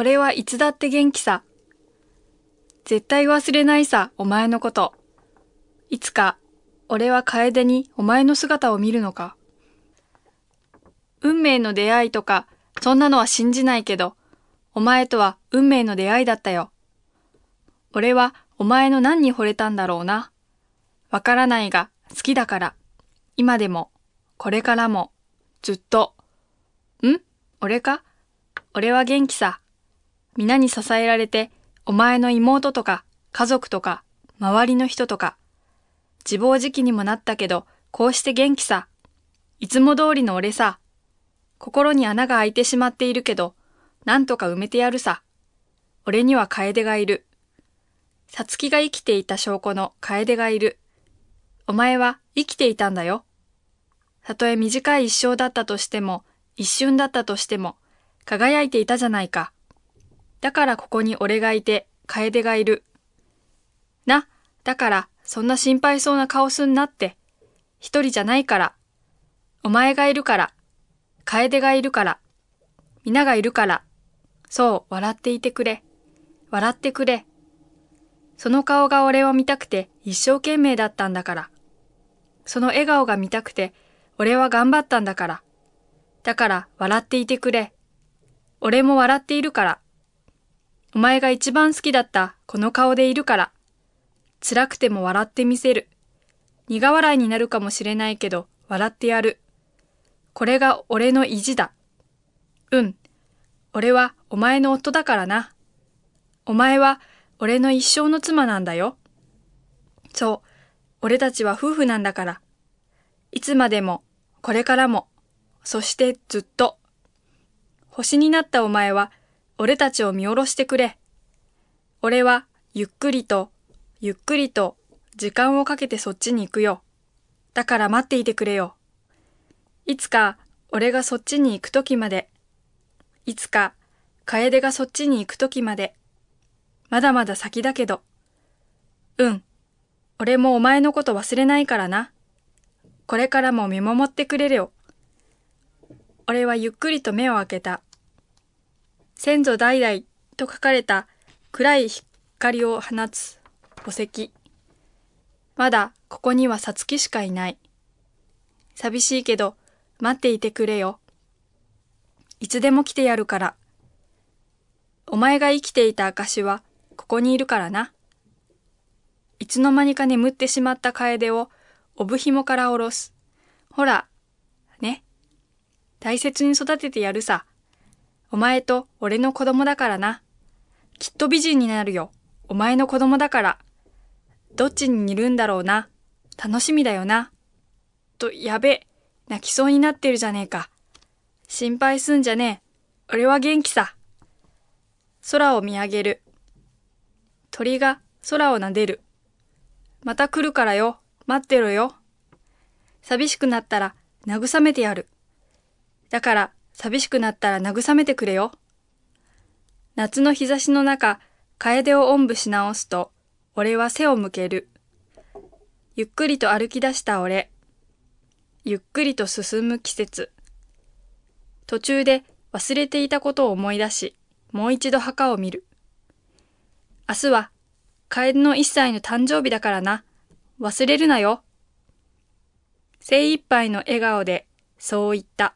俺はいつだって元気さ。絶対忘れないさ、お前のこと。いつか、俺は楓にお前の姿を見るのか。運命の出会いとか、そんなのは信じないけど、お前とは運命の出会いだったよ。俺はお前の何に惚れたんだろうな。わからないが好きだから。今でも、これからも、ずっと。ん？俺か？俺は元気さ。皆に支えられて、お前の妹とか、家族とか、周りの人とか。自暴自棄にもなったけど、こうして元気さ。いつも通りの俺さ。心に穴が開いてしまっているけど、なんとか埋めてやるさ。俺には楓がいる。さつきが生きていた証拠の楓がいる。お前は生きていたんだよ。たとえ短い一生だったとしても、一瞬だったとしても、輝いていたじゃないか。だからここに俺がいて、楓がいる。な、だから、そんな心配そうな顔すんなって。一人じゃないから。お前がいるから。楓がいるから。皆がいるから。そう、笑っていてくれ。笑ってくれ。その顔が俺を見たくて一生懸命だったんだから。その笑顔が見たくて俺は頑張ったんだから。だから笑っていてくれ。俺も笑っているから。お前が一番好きだったこの顔でいるから。辛くても笑ってみせる。苦笑いになるかもしれないけど笑ってやる。これが俺の意地だ。うん。俺はお前の夫だからな。お前は俺の一生の妻なんだよ。そう。俺たちは夫婦なんだから。いつまでも、これからも、そしてずっと。星になったお前は、俺たちを見下ろしてくれ。俺は、ゆっくりと、ゆっくりと、時間をかけてそっちに行くよ。だから待っていてくれよ。いつか、俺がそっちに行くときまで。いつか、楓がそっちに行くときまで。まだまだ先だけど。うん。俺もお前のこと忘れないからな。これからも見守ってくれるよ。俺はゆっくりと目を開けた。先祖代々と書かれた暗い光を放つ墓石。まだここにはさつきしかいない。寂しいけど待っていてくれよ。いつでも来てやるから。お前が生きていた証はここにいるからな。いつの間にか眠ってしまった楓をおぶ紐から下ろす。ほら、ね。大切に育ててやるさ。お前と俺の子供だからな。きっと美人になるよ。お前の子供だから。どっちに似るんだろうな。楽しみだよな。と、やべ。泣きそうになってるじゃねえか。心配すんじゃねえ。俺は元気さ。空を見上げる。鳥が空を撫でる。また来るからよ。待ってろよ。寂しくなったら慰めてやる。だから寂しくなったら慰めてくれよ。夏の日差しの中、楓をおんぶし直すと、俺は背を向ける。ゆっくりと歩き出した俺。ゆっくりと進む季節。途中で忘れていたことを思い出し、もう一度墓を見る。明日は、楓の一歳の誕生日だからな。忘れるなよ。精一杯の笑顔でそう言った。